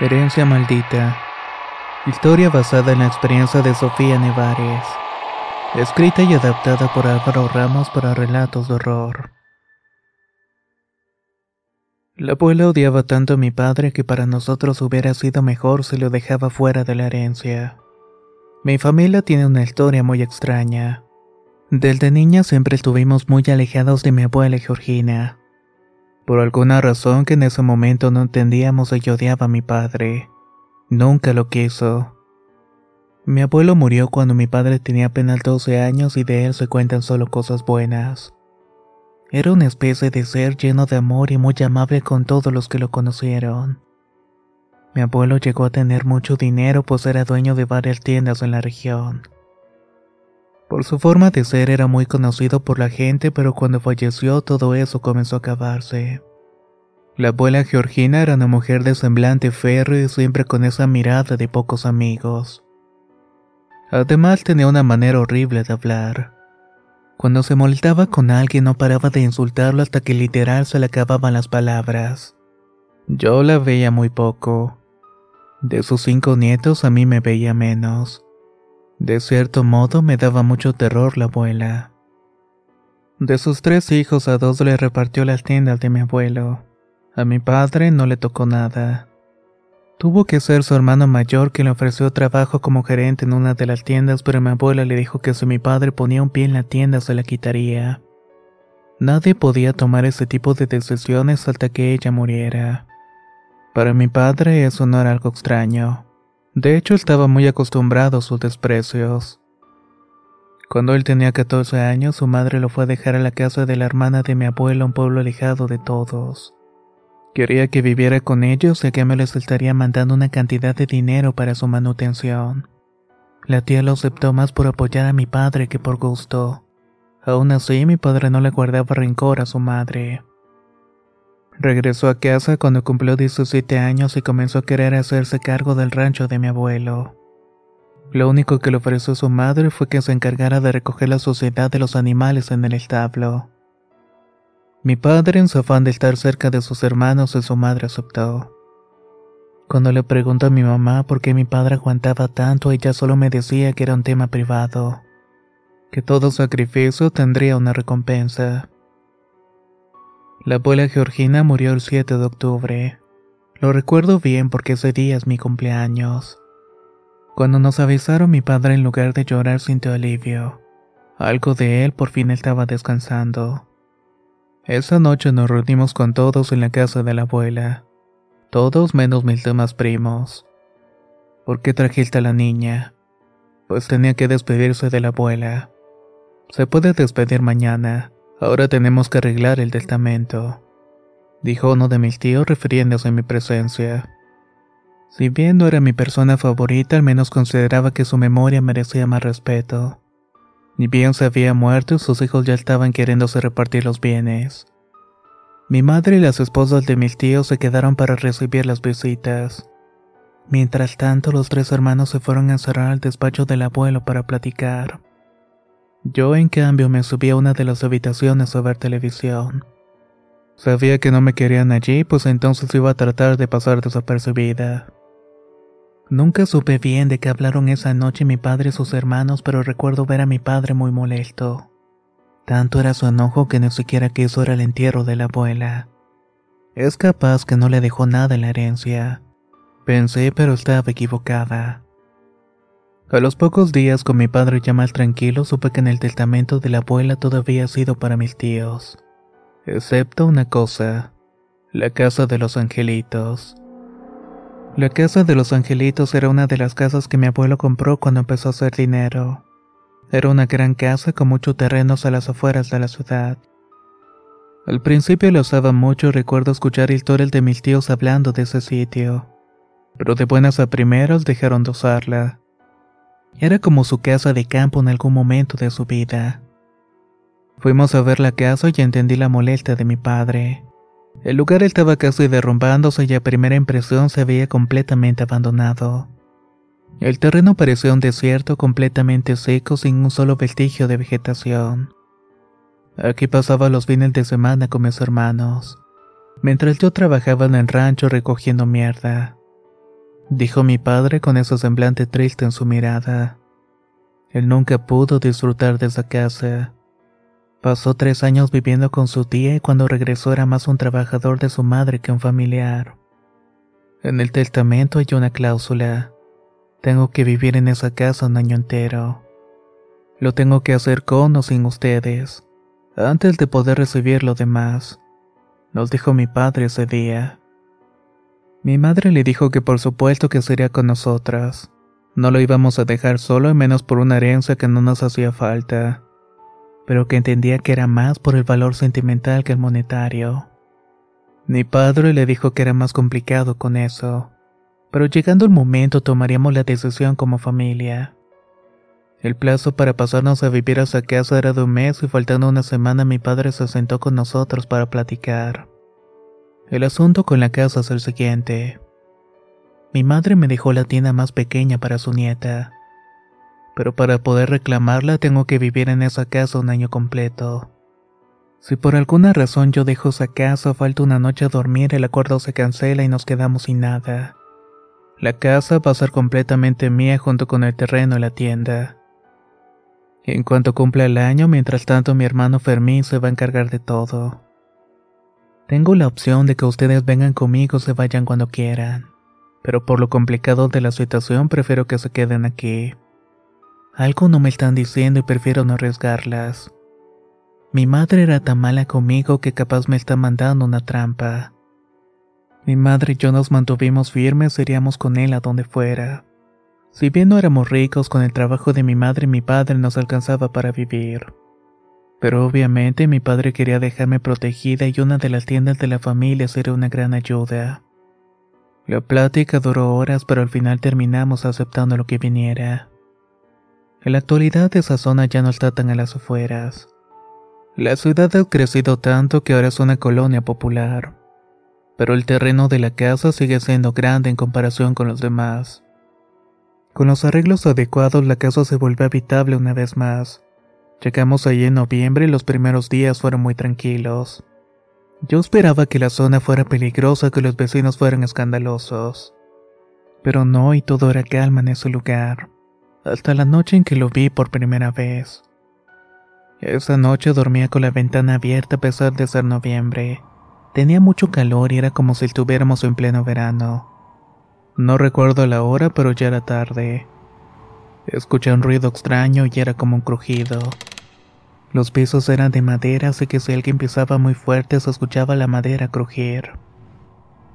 Herencia maldita. Historia basada en la experiencia de Sofía Nevares. Escrita y adaptada por Álvaro Ramos para relatos de horror. La abuela odiaba tanto a mi padre que para nosotros hubiera sido mejor si lo dejaba fuera de la herencia. Mi familia tiene una historia muy extraña. Desde niña siempre estuvimos muy alejados de mi abuela Georgina. Por alguna razón que en ese momento no entendíamos, ella odiaba a mi padre. Nunca lo quiso. Mi abuelo murió cuando mi padre tenía apenas 12 años y de él se cuentan solo cosas buenas. Era una especie de ser lleno de amor y muy amable con todos los que lo conocieron. Mi abuelo llegó a tener mucho dinero pues era dueño de varias tiendas en la región. Por su forma de ser era muy conocido por la gente, pero cuando falleció todo eso comenzó a acabarse. La abuela Georgina era una mujer de semblante férreo y siempre con esa mirada de pocos amigos. Además tenía una manera horrible de hablar. Cuando se molestaba con alguien no paraba de insultarlo hasta que literal se le acababan las palabras. Yo la veía muy poco. De sus cinco nietos a mí me veía menos. De cierto modo me daba mucho terror la abuela. De sus tres hijos a dos le repartió las tiendas de mi abuelo. A mi padre no le tocó nada. Tuvo que ser su hermano mayor quien le ofreció trabajo como gerente en una de las tiendas, pero mi abuela le dijo que si mi padre ponía un pie en la tienda se la quitaría. Nadie podía tomar ese tipo de decisiones hasta que ella muriera. Para mi padre eso no era algo extraño. De hecho, estaba muy acostumbrado a sus desprecios. Cuando él tenía 14 años, su madre lo fue a dejar a la casa de la hermana de mi abuela, un pueblo alejado de todos. Quería que viviera con ellos ya que me les estaría mandando una cantidad de dinero para su manutención. La tía lo aceptó más por apoyar a mi padre que por gusto. Aún así, mi padre no le guardaba rencor a su madre. Regresó a casa cuando cumplió 17 años y comenzó a querer hacerse cargo del rancho de mi abuelo. Lo único que le ofreció su madre fue que se encargara de recoger la suciedad de los animales en el establo. Mi padre, en su afán de estar cerca de sus hermanos y su madre, aceptó. Cuando le pregunto a mi mamá por qué mi padre aguantaba tanto, ella solo me decía que era un tema privado, que todo sacrificio tendría una recompensa. La abuela Georgina murió el 7 de octubre. Lo recuerdo bien porque ese día es mi cumpleaños. Cuando nos avisaron mi padre en lugar de llorar sintió alivio. Algo de él por fin estaba descansando. Esa noche nos reunimos con todos en la casa de la abuela. Todos menos mis demás primos. ¿Por qué trajiste a la niña? Pues tenía que despedirse de la abuela. Se puede despedir mañana. Ahora tenemos que arreglar el testamento, dijo uno de mis tíos refiriéndose a mi presencia. Si bien no era mi persona favorita, al menos consideraba que su memoria merecía más respeto. Ni bien se había muerto y sus hijos ya estaban queriéndose repartir los bienes. Mi madre y las esposas de mis tíos se quedaron para recibir las visitas. Mientras tanto, los tres hermanos se fueron a encerrar al despacho del abuelo para platicar. Yo, en cambio, me subí a una de las habitaciones a ver televisión. Sabía que no me querían allí, pues entonces iba a tratar de pasar desapercibida. Nunca supe bien de qué hablaron esa noche mi padre y sus hermanos, pero recuerdo ver a mi padre muy molesto. Tanto era su enojo que ni siquiera quiso ir al entierro de la abuela. Es capaz que no le dejó nada en la herencia. Pensé, pero estaba equivocada. A los pocos días, con mi padre ya más tranquilo, supe que en el testamento de la abuela todavía ha sido para mis tíos. Excepto una cosa, la casa de los angelitos. La casa de los angelitos era una de las casas que mi abuelo compró cuando empezó a hacer dinero. Era una gran casa con muchos terrenos a las afueras de la ciudad. Al principio lo usaba mucho recuerdo escuchar historias de mis tíos hablando de ese sitio, pero de buenas a primeras dejaron de usarla. Era como su casa de campo en algún momento de su vida. Fuimos a ver la casa y entendí la molestia de mi padre. El lugar estaba casi derrumbándose y a primera impresión se veía completamente abandonado. El terreno parecía un desierto completamente seco sin un solo vestigio de vegetación. Aquí pasaba los fines de semana con mis hermanos, mientras yo trabajaba en el rancho recogiendo mierda. Dijo mi padre con ese semblante triste en su mirada. Él nunca pudo disfrutar de esa casa. Pasó tres años viviendo con su tía y cuando regresó era más un trabajador de su madre que un familiar. En el testamento hay una cláusula. Tengo que vivir en esa casa un año entero. Lo tengo que hacer con o sin ustedes, antes de poder recibir lo demás, nos dijo mi padre ese día. Mi madre le dijo que por supuesto que sería con nosotras. No lo íbamos a dejar solo y menos por una herencia que no nos hacía falta pero que entendía que era más por el valor sentimental que el monetario. Mi padre le dijo que era más complicado con eso, pero llegando el momento tomaríamos la decisión como familia. El plazo para pasarnos a vivir a esa casa era de un mes y faltando una semana mi padre se sentó con nosotros para platicar. El asunto con la casa es el siguiente. Mi madre me dejó la tienda más pequeña para su nieta pero para poder reclamarla tengo que vivir en esa casa un año completo. Si por alguna razón yo dejo esa casa falta una noche a dormir, el acuerdo se cancela y nos quedamos sin nada. La casa va a ser completamente mía junto con el terreno y la tienda. En cuanto cumpla el año, mientras tanto mi hermano Fermín se va a encargar de todo. Tengo la opción de que ustedes vengan conmigo o se vayan cuando quieran, pero por lo complicado de la situación prefiero que se queden aquí. Algo no me están diciendo y prefiero no arriesgarlas. Mi madre era tan mala conmigo que capaz me está mandando una trampa. Mi madre y yo nos mantuvimos firmes, iríamos con él a donde fuera. Si bien no éramos ricos, con el trabajo de mi madre y mi padre nos alcanzaba para vivir. Pero obviamente mi padre quería dejarme protegida y una de las tiendas de la familia sería una gran ayuda. La plática duró horas, pero al final terminamos aceptando lo que viniera. En la actualidad esa zona ya no está tan a las afueras. La ciudad ha crecido tanto que ahora es una colonia popular. Pero el terreno de la casa sigue siendo grande en comparación con los demás. Con los arreglos adecuados la casa se vuelve habitable una vez más. Llegamos allí en noviembre y los primeros días fueron muy tranquilos. Yo esperaba que la zona fuera peligrosa, que los vecinos fueran escandalosos. Pero no y todo era calma en ese lugar hasta la noche en que lo vi por primera vez. Esa noche dormía con la ventana abierta a pesar de ser noviembre. Tenía mucho calor y era como si estuviéramos en pleno verano. No recuerdo la hora, pero ya era tarde. Escuché un ruido extraño y era como un crujido. Los pisos eran de madera, así que si alguien pisaba muy fuerte se escuchaba la madera crujir.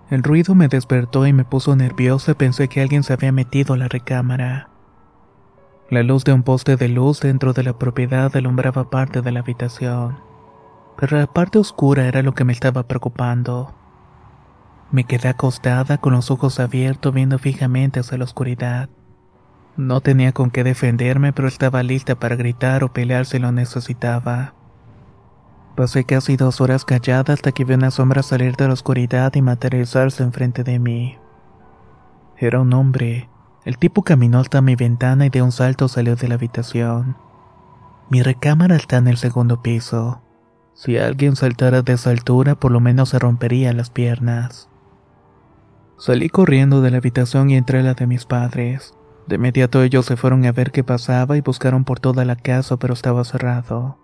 El ruido me despertó y me puso nervioso y pensé que alguien se había metido a la recámara. La luz de un poste de luz dentro de la propiedad alumbraba parte de la habitación, pero la parte oscura era lo que me estaba preocupando. Me quedé acostada con los ojos abiertos viendo fijamente hacia la oscuridad. No tenía con qué defenderme, pero estaba lista para gritar o pelear si lo necesitaba. Pasé casi dos horas callada hasta que vi una sombra salir de la oscuridad y materializarse enfrente de mí. Era un hombre, el tipo caminó hasta mi ventana y de un salto salió de la habitación. Mi recámara está en el segundo piso. Si alguien saltara de esa altura, por lo menos se rompería las piernas. Salí corriendo de la habitación y entré a la de mis padres. De inmediato ellos se fueron a ver qué pasaba y buscaron por toda la casa, pero estaba cerrado.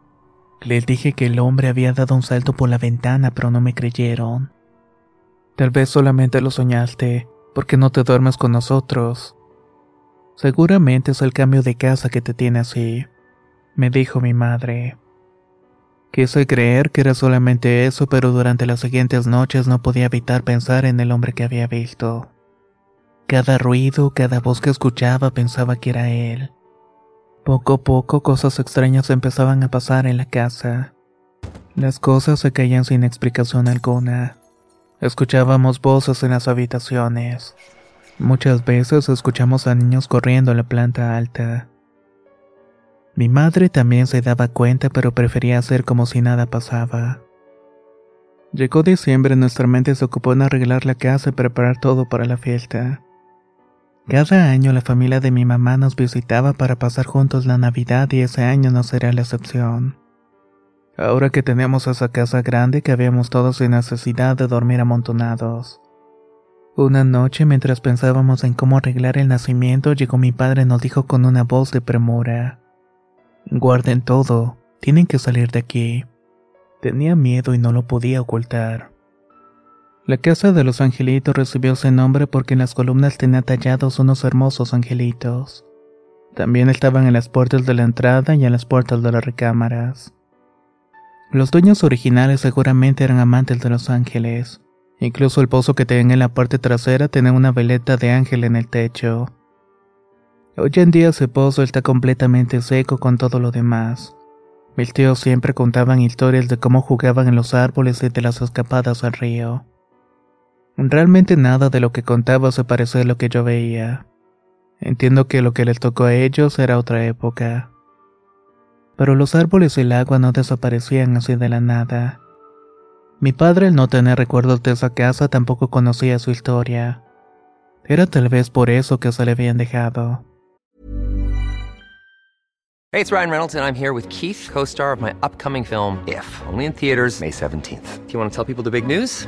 Les dije que el hombre había dado un salto por la ventana, pero no me creyeron. Tal vez solamente lo soñaste, porque no te duermes con nosotros. Seguramente es el cambio de casa que te tiene así, me dijo mi madre. Quise creer que era solamente eso, pero durante las siguientes noches no podía evitar pensar en el hombre que había visto. Cada ruido, cada voz que escuchaba pensaba que era él. Poco a poco cosas extrañas empezaban a pasar en la casa. Las cosas se caían sin explicación alguna. Escuchábamos voces en las habitaciones. Muchas veces escuchamos a niños corriendo en la planta alta. Mi madre también se daba cuenta pero prefería hacer como si nada pasaba. Llegó diciembre nuestra mente se ocupó en arreglar la casa y preparar todo para la fiesta. Cada año la familia de mi mamá nos visitaba para pasar juntos la Navidad y ese año no sería la excepción. Ahora que teníamos esa casa grande que habíamos todos sin necesidad de dormir amontonados. Una noche mientras pensábamos en cómo arreglar el nacimiento llegó mi padre y nos dijo con una voz de premura. Guarden todo, tienen que salir de aquí. Tenía miedo y no lo podía ocultar. La casa de los angelitos recibió ese nombre porque en las columnas tenía tallados unos hermosos angelitos. También estaban en las puertas de la entrada y en las puertas de las recámaras. Los dueños originales seguramente eran amantes de los ángeles. Incluso el pozo que tenía en la parte trasera tenía una veleta de ángel en el techo. Hoy en día ese pozo está completamente seco con todo lo demás. Mis tíos siempre contaban historias de cómo jugaban en los árboles y de las escapadas al río. Realmente nada de lo que contaba se parecía a lo que yo veía. Entiendo que lo que les tocó a ellos era otra época. Pero los árboles y el agua no desaparecían así de la nada. Mi padre, al no tener recuerdos de esa casa, tampoco conocía su historia. Era tal vez por eso que se le habían dejado. Hey, it's Ryan Reynolds and I'm here with Keith, co-star of my upcoming film If, only in theaters May 17th. Do you want to tell people the big news?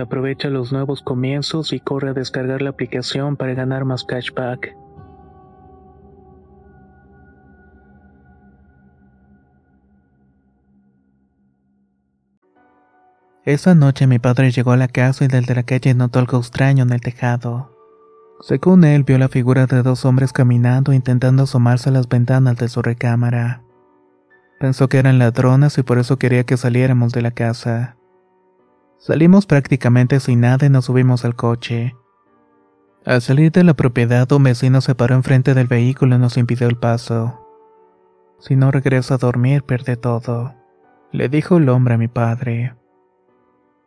Aprovecha los nuevos comienzos y corre a descargar la aplicación para ganar más cashback. Esa noche mi padre llegó a la casa y desde la calle notó algo extraño en el tejado. Según él, vio la figura de dos hombres caminando intentando asomarse a las ventanas de su recámara. Pensó que eran ladronas y por eso quería que saliéramos de la casa. Salimos prácticamente sin nada y nos subimos al coche. Al salir de la propiedad, un vecino se paró enfrente del vehículo y nos impidió el paso. Si no regreso a dormir, pierde todo, le dijo el hombre a mi padre.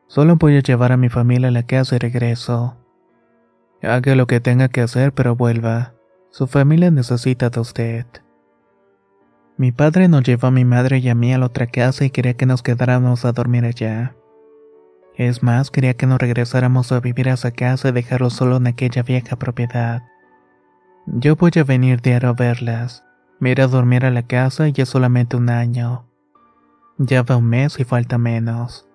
Solo voy a llevar a mi familia a la casa y regreso. Haga lo que tenga que hacer, pero vuelva. Su familia necesita de usted. Mi padre nos llevó a mi madre y a mí a la otra casa y quería que nos quedáramos a dormir allá. Es más, quería que nos regresáramos a vivir a esa casa y dejarlo solo en aquella vieja propiedad. Yo voy a venir diario a verlas. Me iré a dormir a la casa y es solamente un año. Ya va un mes y falta menos.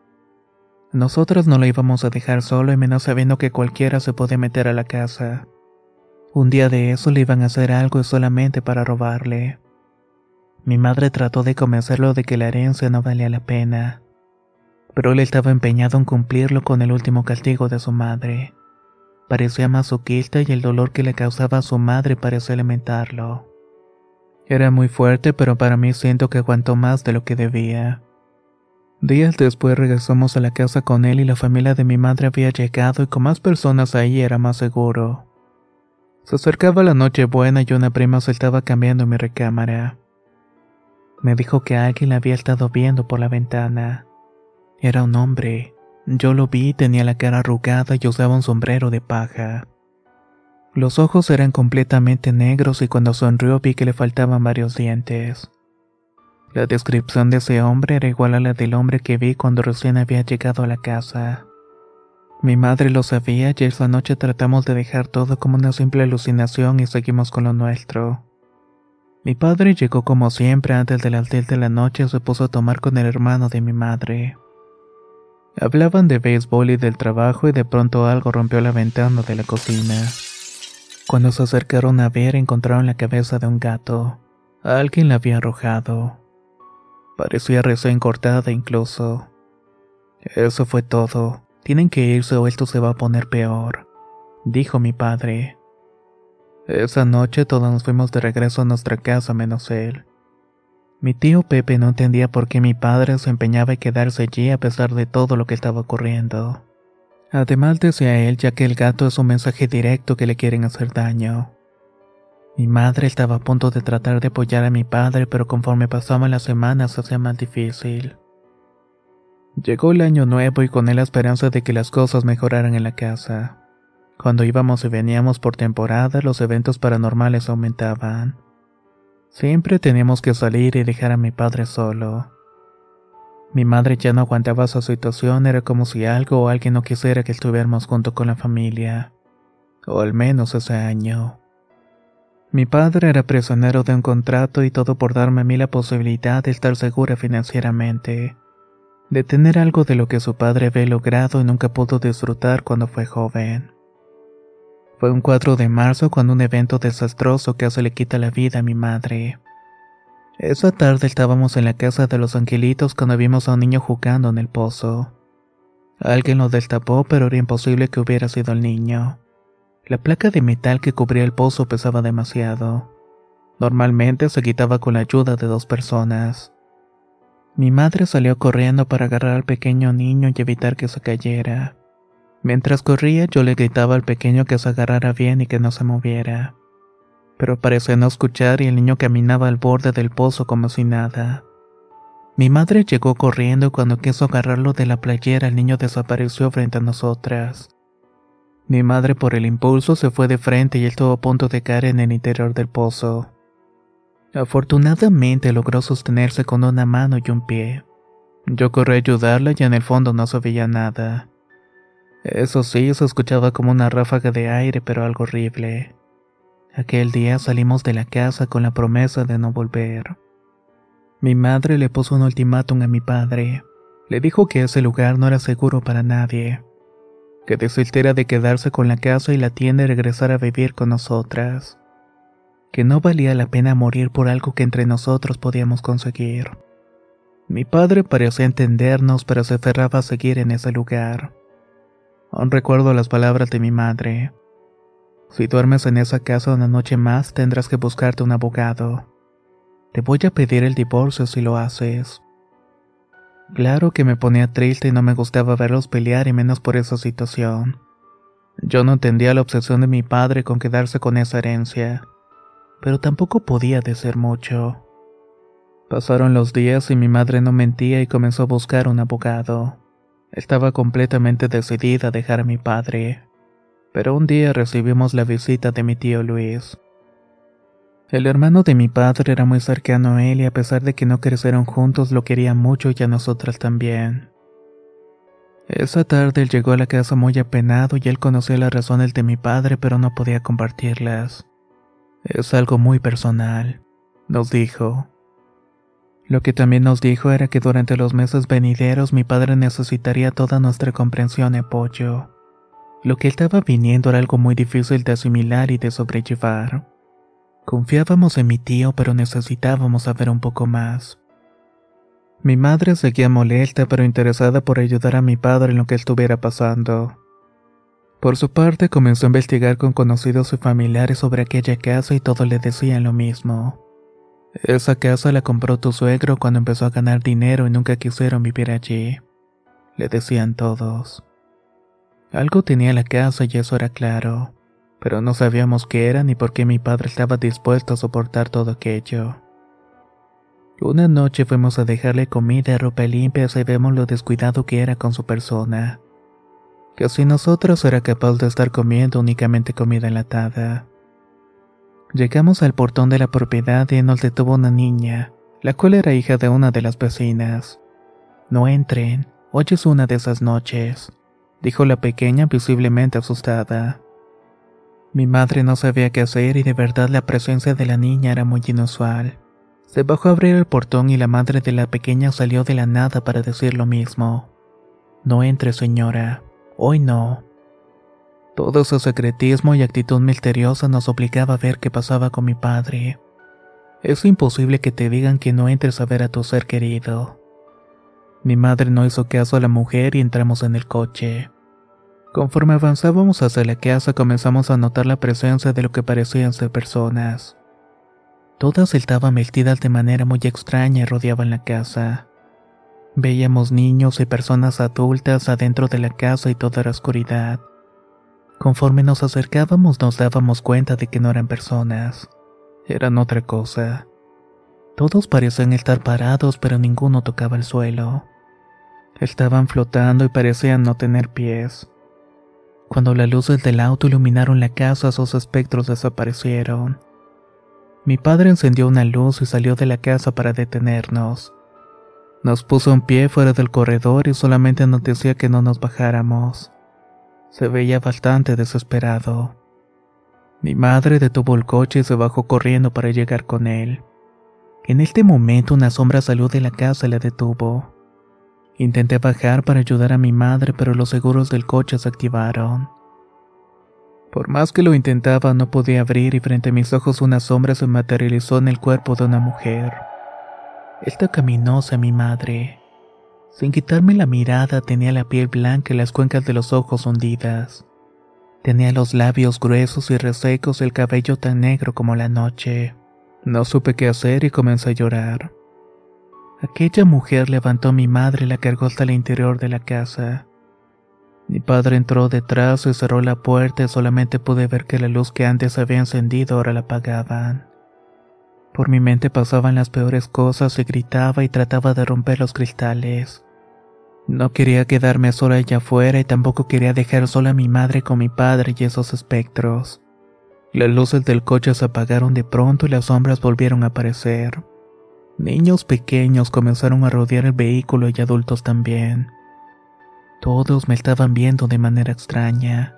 Nosotros no lo íbamos a dejar solo y menos sabiendo que cualquiera se puede meter a la casa. Un día de eso le iban a hacer algo solamente para robarle. Mi madre trató de convencerlo de que la herencia no valía la pena pero él estaba empeñado en cumplirlo con el último castigo de su madre. Parecía masoquista y el dolor que le causaba a su madre parecía alimentarlo. Era muy fuerte, pero para mí siento que aguantó más de lo que debía. Días después regresamos a la casa con él y la familia de mi madre había llegado y con más personas ahí era más seguro. Se acercaba la noche buena y una prima se estaba cambiando mi recámara. Me dijo que alguien la había estado viendo por la ventana. Era un hombre. Yo lo vi, tenía la cara arrugada y usaba un sombrero de paja. Los ojos eran completamente negros y cuando sonrió vi que le faltaban varios dientes. La descripción de ese hombre era igual a la del hombre que vi cuando recién había llegado a la casa. Mi madre lo sabía y esa noche tratamos de dejar todo como una simple alucinación y seguimos con lo nuestro. Mi padre llegó como siempre antes de las 10 de la noche y se puso a tomar con el hermano de mi madre. Hablaban de béisbol y del trabajo y de pronto algo rompió la ventana de la cocina. Cuando se acercaron a ver encontraron la cabeza de un gato. Alguien la había arrojado. Parecía recién cortada incluso. Eso fue todo. Tienen que irse o esto se va a poner peor, dijo mi padre. Esa noche todos nos fuimos de regreso a nuestra casa menos él. Mi tío Pepe no entendía por qué mi padre se empeñaba en quedarse allí a pesar de todo lo que estaba ocurriendo. Además decía él ya que el gato es un mensaje directo que le quieren hacer daño. Mi madre estaba a punto de tratar de apoyar a mi padre, pero conforme pasaban las semanas se hacía más difícil. Llegó el año nuevo y con él la esperanza de que las cosas mejoraran en la casa. Cuando íbamos y veníamos por temporada, los eventos paranormales aumentaban. Siempre teníamos que salir y dejar a mi padre solo. Mi madre ya no aguantaba su situación, era como si algo o alguien no quisiera que estuviéramos junto con la familia. O al menos ese año. Mi padre era prisionero de un contrato y todo por darme a mí la posibilidad de estar segura financieramente. De tener algo de lo que su padre había logrado y nunca pudo disfrutar cuando fue joven. Fue un 4 de marzo cuando un evento desastroso casi le quita la vida a mi madre. Esa tarde estábamos en la casa de los angelitos cuando vimos a un niño jugando en el pozo. Alguien lo destapó, pero era imposible que hubiera sido el niño. La placa de metal que cubría el pozo pesaba demasiado. Normalmente se quitaba con la ayuda de dos personas. Mi madre salió corriendo para agarrar al pequeño niño y evitar que se cayera. Mientras corría yo le gritaba al pequeño que se agarrara bien y que no se moviera. Pero parecía no escuchar y el niño caminaba al borde del pozo como si nada. Mi madre llegó corriendo y cuando quiso agarrarlo de la playera el niño desapareció frente a nosotras. Mi madre por el impulso se fue de frente y él estuvo a punto de caer en el interior del pozo. Afortunadamente logró sostenerse con una mano y un pie. Yo corrí a ayudarla y en el fondo no se veía nada. Eso sí, se escuchaba como una ráfaga de aire, pero algo horrible. Aquel día salimos de la casa con la promesa de no volver. Mi madre le puso un ultimátum a mi padre. Le dijo que ese lugar no era seguro para nadie. Que desistiera de quedarse con la casa y la tienda y regresar a vivir con nosotras. Que no valía la pena morir por algo que entre nosotros podíamos conseguir. Mi padre parecía entendernos, pero se aferraba a seguir en ese lugar. Recuerdo las palabras de mi madre. Si duermes en esa casa una noche más, tendrás que buscarte un abogado. Te voy a pedir el divorcio si lo haces. Claro que me ponía triste y no me gustaba verlos pelear y menos por esa situación. Yo no entendía la obsesión de mi padre con quedarse con esa herencia, pero tampoco podía decir mucho. Pasaron los días y mi madre no mentía y comenzó a buscar un abogado. Estaba completamente decidida a dejar a mi padre. Pero un día recibimos la visita de mi tío Luis. El hermano de mi padre era muy cercano a él y a pesar de que no crecieron juntos lo quería mucho y a nosotras también. Esa tarde él llegó a la casa muy apenado y él conocía las razones de mi padre pero no podía compartirlas. Es algo muy personal, nos dijo. Lo que también nos dijo era que durante los meses venideros mi padre necesitaría toda nuestra comprensión y apoyo. Lo que estaba viniendo era algo muy difícil de asimilar y de sobrellevar. Confiábamos en mi tío, pero necesitábamos saber un poco más. Mi madre seguía molesta, pero interesada por ayudar a mi padre en lo que estuviera pasando. Por su parte, comenzó a investigar con conocidos y familiares sobre aquella casa y todos le decían lo mismo. Esa casa la compró tu suegro cuando empezó a ganar dinero y nunca quisieron vivir allí. Le decían todos. Algo tenía la casa y eso era claro pero no sabíamos qué era ni por qué mi padre estaba dispuesto a soportar todo aquello. Una noche fuimos a dejarle comida ropa limpia y vemos lo descuidado que era con su persona. Que si nosotros era capaz de estar comiendo únicamente comida enlatada. Llegamos al portón de la propiedad y nos detuvo una niña, la cual era hija de una de las vecinas. No entren, hoy es una de esas noches, dijo la pequeña visiblemente asustada. Mi madre no sabía qué hacer y de verdad la presencia de la niña era muy inusual. Se bajó a abrir el portón y la madre de la pequeña salió de la nada para decir lo mismo. No entre, señora. Hoy no. Todo su secretismo y actitud misteriosa nos obligaba a ver qué pasaba con mi padre. Es imposible que te digan que no entres a ver a tu ser querido. Mi madre no hizo caso a la mujer y entramos en el coche. Conforme avanzábamos hacia la casa comenzamos a notar la presencia de lo que parecían ser personas. Todas estaban vestidas de manera muy extraña y rodeaban la casa. Veíamos niños y personas adultas adentro de la casa y toda la oscuridad. Conforme nos acercábamos nos dábamos cuenta de que no eran personas, eran otra cosa. Todos parecían estar parados pero ninguno tocaba el suelo. Estaban flotando y parecían no tener pies. Cuando las luces del auto iluminaron la casa, sus espectros desaparecieron. Mi padre encendió una luz y salió de la casa para detenernos. Nos puso en pie fuera del corredor y solamente nos decía que no nos bajáramos. Se veía bastante desesperado. Mi madre detuvo el coche y se bajó corriendo para llegar con él. En este momento una sombra salió de la casa y la detuvo. Intenté bajar para ayudar a mi madre, pero los seguros del coche se activaron. Por más que lo intentaba, no podía abrir y frente a mis ojos una sombra se materializó en el cuerpo de una mujer. Esta caminó hacia mi madre. Sin quitarme la mirada, tenía la piel blanca y las cuencas de los ojos hundidas. Tenía los labios gruesos y resecos y el cabello tan negro como la noche. No supe qué hacer y comencé a llorar. Aquella mujer levantó a mi madre y la cargó hasta el interior de la casa. Mi padre entró detrás y cerró la puerta y solamente pude ver que la luz que antes había encendido ahora la apagaban. Por mi mente pasaban las peores cosas y gritaba y trataba de romper los cristales. No quería quedarme sola allá afuera y tampoco quería dejar sola a mi madre con mi padre y esos espectros. Las luces del coche se apagaron de pronto y las sombras volvieron a aparecer. Niños pequeños comenzaron a rodear el vehículo y adultos también. Todos me estaban viendo de manera extraña.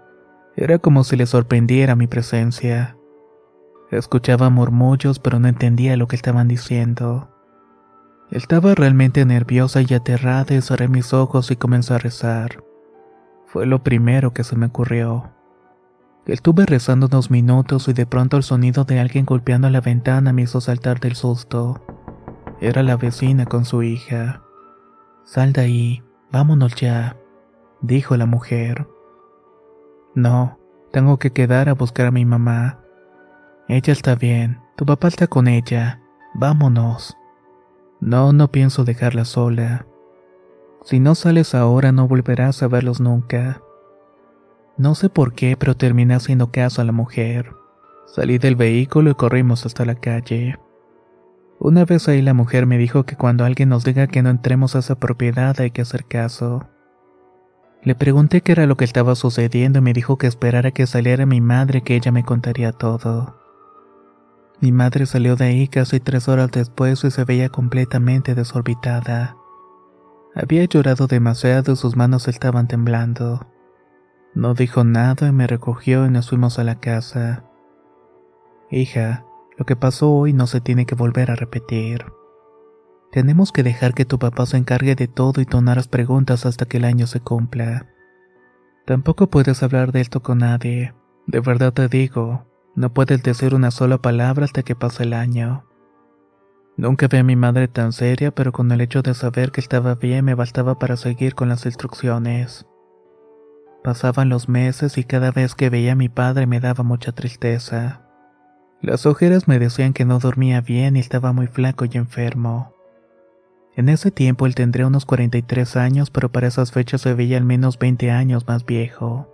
Era como si les sorprendiera mi presencia. Escuchaba murmullos pero no entendía lo que estaban diciendo. Estaba realmente nerviosa y aterrada y cerré mis ojos y comencé a rezar. Fue lo primero que se me ocurrió. Estuve rezando unos minutos y de pronto el sonido de alguien golpeando la ventana me hizo saltar del susto. Era la vecina con su hija. Sal de ahí, vámonos ya, dijo la mujer. No, tengo que quedar a buscar a mi mamá. Ella está bien, tu papá está con ella. Vámonos. No, no pienso dejarla sola. Si no sales ahora no volverás a verlos nunca. No sé por qué, pero terminé haciendo caso a la mujer. Salí del vehículo y corrimos hasta la calle. Una vez ahí la mujer me dijo que cuando alguien nos diga que no entremos a esa propiedad hay que hacer caso. Le pregunté qué era lo que estaba sucediendo y me dijo que esperara que saliera mi madre que ella me contaría todo. Mi madre salió de ahí casi tres horas después y se veía completamente desorbitada. Había llorado demasiado y sus manos estaban temblando. No dijo nada y me recogió y nos fuimos a la casa. Hija, lo que pasó hoy no se tiene que volver a repetir. Tenemos que dejar que tu papá se encargue de todo y tonar las preguntas hasta que el año se cumpla. Tampoco puedes hablar de esto con nadie. De verdad te digo, no puedes decir una sola palabra hasta que pase el año. Nunca vi a mi madre tan seria, pero con el hecho de saber que estaba bien me bastaba para seguir con las instrucciones. Pasaban los meses y cada vez que veía a mi padre me daba mucha tristeza. Las ojeras me decían que no dormía bien y estaba muy flaco y enfermo. En ese tiempo él tendría unos 43 años, pero para esas fechas se veía al menos 20 años más viejo.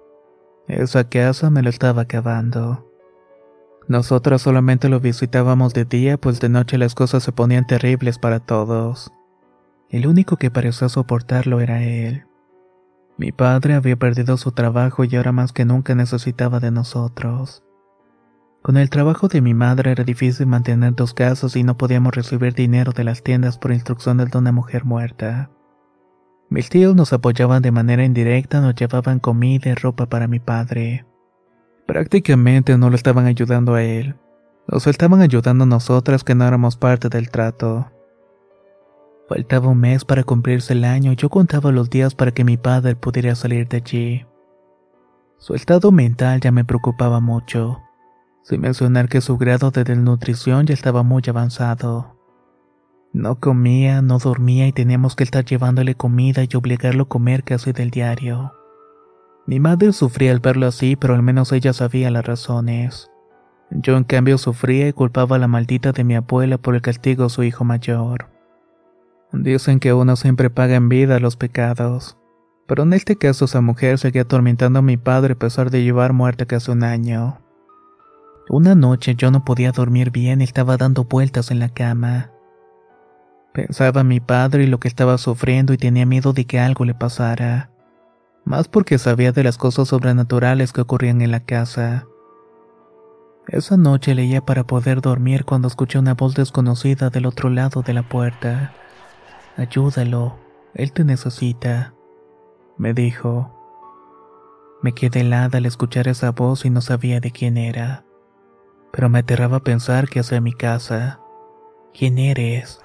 Esa casa me lo estaba acabando. Nosotros solamente lo visitábamos de día, pues de noche las cosas se ponían terribles para todos. El único que parecía soportarlo era él. Mi padre había perdido su trabajo y ahora más que nunca necesitaba de nosotros. Con el trabajo de mi madre era difícil mantener dos casas y no podíamos recibir dinero de las tiendas por instrucciones de una mujer muerta. Mis tíos nos apoyaban de manera indirecta, nos llevaban comida y ropa para mi padre. Prácticamente no lo estaban ayudando a él, nos estaban ayudando a nosotras que no éramos parte del trato. Faltaba un mes para cumplirse el año y yo contaba los días para que mi padre pudiera salir de allí. Su estado mental ya me preocupaba mucho, sin mencionar que su grado de desnutrición ya estaba muy avanzado. No comía, no dormía y teníamos que estar llevándole comida y obligarlo a comer casi del diario. Mi madre sufría al verlo así, pero al menos ella sabía las razones. Yo en cambio sufría y culpaba a la maldita de mi abuela por el castigo a su hijo mayor. Dicen que uno siempre paga en vida los pecados. Pero en este caso esa mujer seguía atormentando a mi padre a pesar de llevar muerte casi un año. Una noche yo no podía dormir bien y estaba dando vueltas en la cama. Pensaba en mi padre y lo que estaba sufriendo y tenía miedo de que algo le pasara. Más porque sabía de las cosas sobrenaturales que ocurrían en la casa. Esa noche leía para poder dormir cuando escuché una voz desconocida del otro lado de la puerta. Ayúdalo, él te necesita, me dijo. Me quedé helada al escuchar esa voz y no sabía de quién era. Pero me aterraba pensar que hacia mi casa. ¿Quién eres?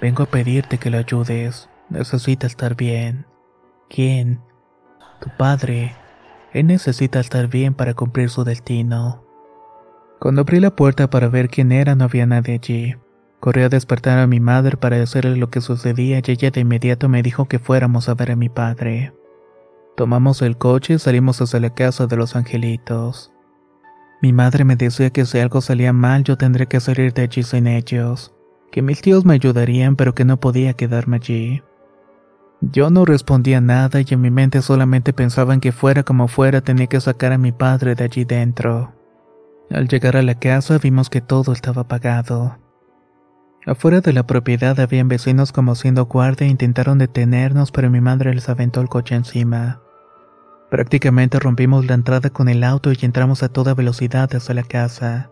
Vengo a pedirte que lo ayudes. Necesita estar bien. ¿Quién? Tu padre. Él necesita estar bien para cumplir su destino. Cuando abrí la puerta para ver quién era no había nadie allí. Corrí a despertar a mi madre para decirle lo que sucedía y ella de inmediato me dijo que fuéramos a ver a mi padre. Tomamos el coche y salimos hacia la casa de los angelitos. Mi madre me decía que si algo salía mal yo tendría que salir de allí sin ellos, que mis tíos me ayudarían pero que no podía quedarme allí. Yo no respondía nada y en mi mente solamente pensaba en que fuera como fuera tenía que sacar a mi padre de allí dentro. Al llegar a la casa vimos que todo estaba apagado. Afuera de la propiedad habían vecinos como siendo guardia e intentaron detenernos, pero mi madre les aventó el coche encima. Prácticamente rompimos la entrada con el auto y entramos a toda velocidad hacia la casa.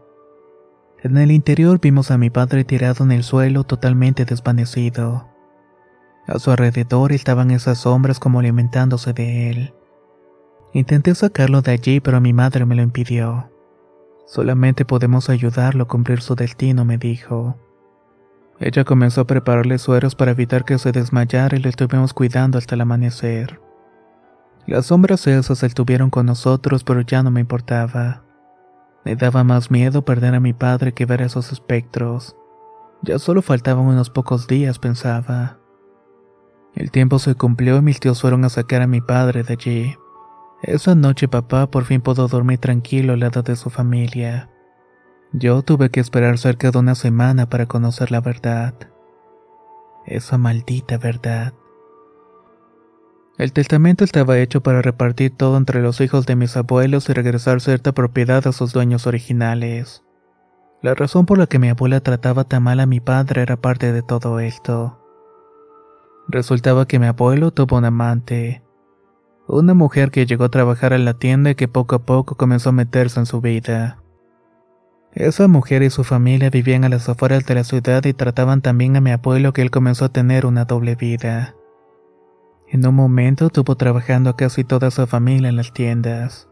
En el interior vimos a mi padre tirado en el suelo totalmente desvanecido. A su alrededor estaban esas sombras como alimentándose de él. Intenté sacarlo de allí, pero mi madre me lo impidió. Solamente podemos ayudarlo a cumplir su destino, me dijo. Ella comenzó a prepararle sueros para evitar que se desmayara y lo estuvimos cuidando hasta el amanecer. Las sombras esas estuvieron con nosotros, pero ya no me importaba. Me daba más miedo perder a mi padre que ver esos espectros. Ya solo faltaban unos pocos días, pensaba. El tiempo se cumplió y mis tíos fueron a sacar a mi padre de allí. Esa noche papá por fin pudo dormir tranquilo al lado de su familia. Yo tuve que esperar cerca de una semana para conocer la verdad. Esa maldita verdad. El testamento estaba hecho para repartir todo entre los hijos de mis abuelos y regresar cierta propiedad a sus dueños originales. La razón por la que mi abuela trataba tan mal a mi padre era parte de todo esto. Resultaba que mi abuelo tuvo un amante, una mujer que llegó a trabajar en la tienda y que poco a poco comenzó a meterse en su vida. Esa mujer y su familia vivían a las afueras de la ciudad y trataban también a mi abuelo que él comenzó a tener una doble vida. En un momento tuvo trabajando a casi toda su familia en las tiendas.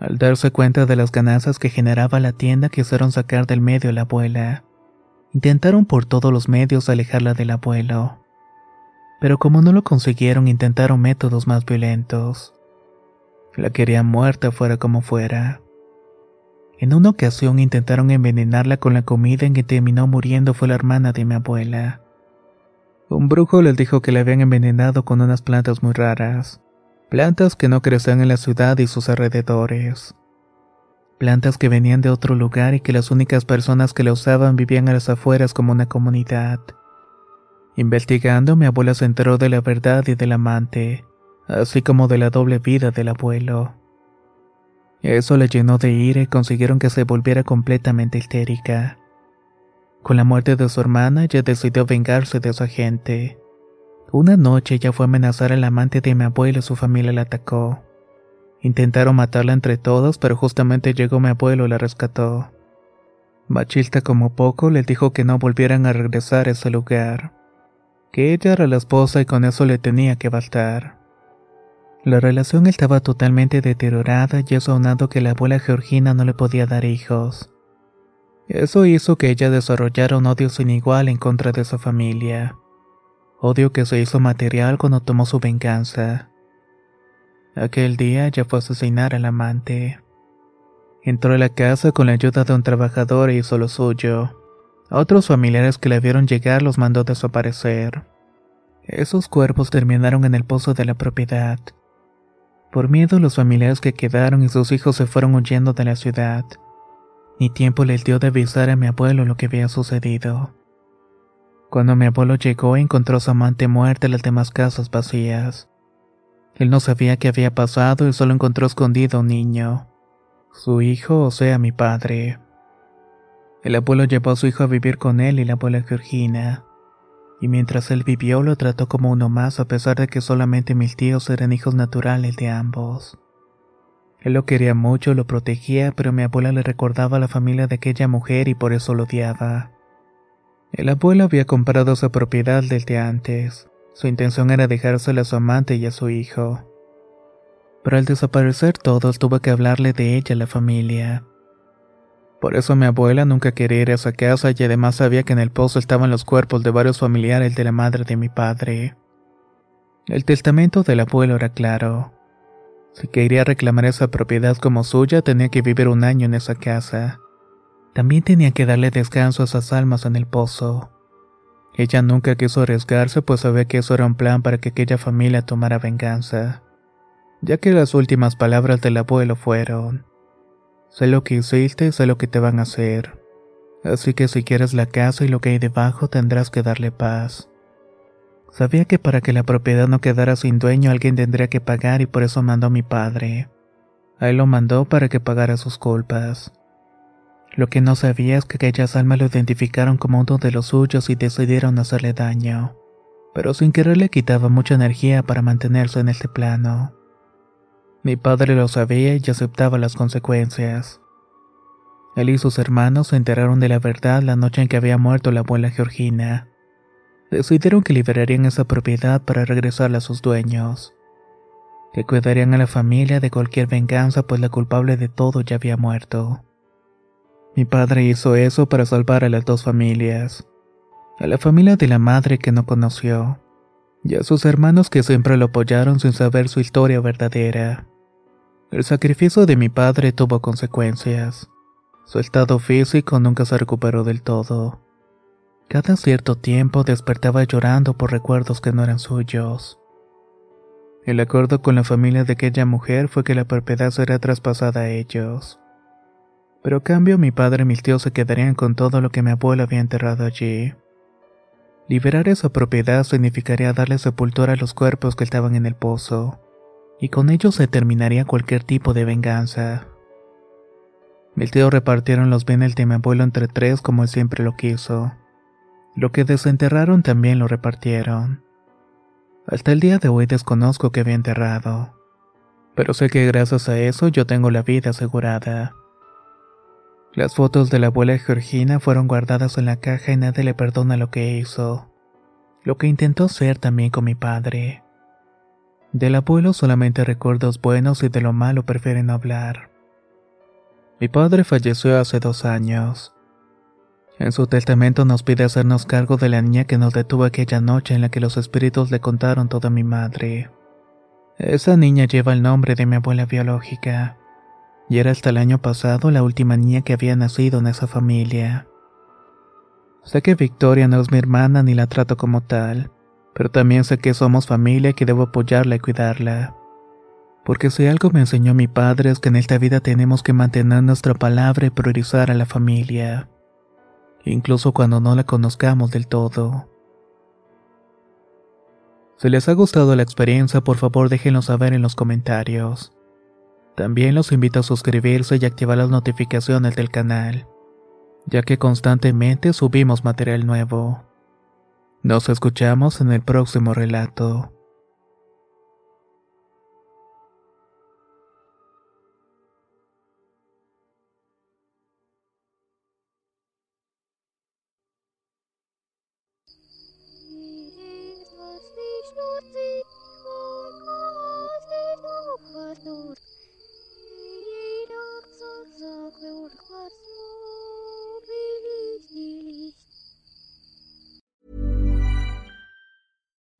Al darse cuenta de las ganancias que generaba la tienda, quisieron sacar del medio a la abuela. Intentaron por todos los medios alejarla del abuelo. Pero como no lo consiguieron, intentaron métodos más violentos. La querían muerta fuera como fuera. En una ocasión intentaron envenenarla con la comida en que terminó muriendo fue la hermana de mi abuela. Un brujo les dijo que la habían envenenado con unas plantas muy raras, plantas que no crecían en la ciudad y sus alrededores. Plantas que venían de otro lugar y que las únicas personas que la usaban vivían a las afueras como una comunidad. Investigando, mi abuela se enteró de la verdad y del amante, así como de la doble vida del abuelo. Eso le llenó de ira y consiguieron que se volviera completamente histérica. Con la muerte de su hermana, ella decidió vengarse de su agente. Una noche ella fue a amenazar al amante de mi abuelo y su familia la atacó. Intentaron matarla entre todos, pero justamente llegó mi abuelo y la rescató. Machista como poco, le dijo que no volvieran a regresar a ese lugar. Que ella era la esposa y con eso le tenía que bastar. La relación estaba totalmente deteriorada y eso aunado que la abuela Georgina no le podía dar hijos. Eso hizo que ella desarrollara un odio sin igual en contra de su familia. Odio que se hizo material cuando tomó su venganza. Aquel día ya fue a asesinar al amante. Entró a la casa con la ayuda de un trabajador e hizo lo suyo. Otros familiares que la vieron llegar los mandó desaparecer. Esos cuerpos terminaron en el pozo de la propiedad. Por miedo los familiares que quedaron y sus hijos se fueron huyendo de la ciudad. Ni tiempo les dio de avisar a mi abuelo lo que había sucedido. Cuando mi abuelo llegó encontró a su amante muerta y las demás casas vacías. Él no sabía qué había pasado y solo encontró escondido a un niño. Su hijo, o sea, mi padre. El abuelo llevó a su hijo a vivir con él y la abuela Georgina y mientras él vivió lo trató como uno más a pesar de que solamente mis tíos eran hijos naturales de ambos. Él lo quería mucho, lo protegía, pero mi abuela le recordaba a la familia de aquella mujer y por eso lo odiaba. El abuelo había comprado esa propiedad desde antes. Su intención era dejársela a su amante y a su hijo. Pero al desaparecer todos tuvo que hablarle de ella a la familia. Por eso mi abuela nunca quería ir a esa casa y además sabía que en el pozo estaban los cuerpos de varios familiares de la madre de mi padre. El testamento del abuelo era claro. Si quería reclamar esa propiedad como suya, tenía que vivir un año en esa casa. También tenía que darle descanso a esas almas en el pozo. Ella nunca quiso arriesgarse, pues sabía que eso era un plan para que aquella familia tomara venganza, ya que las últimas palabras del abuelo fueron, Sé lo que hiciste, sé lo que te van a hacer. Así que si quieres la casa y lo que hay debajo tendrás que darle paz. Sabía que para que la propiedad no quedara sin dueño alguien tendría que pagar y por eso mandó a mi padre. A él lo mandó para que pagara sus culpas. Lo que no sabía es que aquellas almas lo identificaron como uno de los suyos y decidieron hacerle daño, pero sin querer le quitaba mucha energía para mantenerse en este plano. Mi padre lo sabía y aceptaba las consecuencias. Él y sus hermanos se enteraron de la verdad la noche en que había muerto la abuela Georgina. Decidieron que liberarían esa propiedad para regresarla a sus dueños. Que cuidarían a la familia de cualquier venganza pues la culpable de todo ya había muerto. Mi padre hizo eso para salvar a las dos familias. A la familia de la madre que no conoció y a sus hermanos que siempre lo apoyaron sin saber su historia verdadera. El sacrificio de mi padre tuvo consecuencias. Su estado físico nunca se recuperó del todo. Cada cierto tiempo despertaba llorando por recuerdos que no eran suyos. El acuerdo con la familia de aquella mujer fue que la propiedad será traspasada a ellos. Pero a cambio mi padre y mis tíos se quedarían con todo lo que mi abuelo había enterrado allí. Liberar esa propiedad significaría darle sepultura a los cuerpos que estaban en el pozo, y con ello se terminaría cualquier tipo de venganza. Mis tíos repartieron los bienes de mi abuelo entre tres como él siempre lo quiso. Lo que desenterraron también lo repartieron. Hasta el día de hoy desconozco que había enterrado. Pero sé que gracias a eso yo tengo la vida asegurada. Las fotos de la abuela Georgina fueron guardadas en la caja y nadie le perdona lo que hizo. Lo que intentó ser también con mi padre. Del abuelo solamente recuerdos buenos y de lo malo prefieren hablar. Mi padre falleció hace dos años. En su testamento nos pide hacernos cargo de la niña que nos detuvo aquella noche en la que los espíritus le contaron todo a mi madre. Esa niña lleva el nombre de mi abuela biológica, y era hasta el año pasado la última niña que había nacido en esa familia. Sé que Victoria no es mi hermana ni la trato como tal, pero también sé que somos familia y que debo apoyarla y cuidarla. Porque si algo me enseñó mi padre es que en esta vida tenemos que mantener nuestra palabra y priorizar a la familia incluso cuando no la conozcamos del todo. Si les ha gustado la experiencia, por favor déjenlo saber en los comentarios. También los invito a suscribirse y activar las notificaciones del canal, ya que constantemente subimos material nuevo. Nos escuchamos en el próximo relato.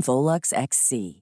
Volux XC.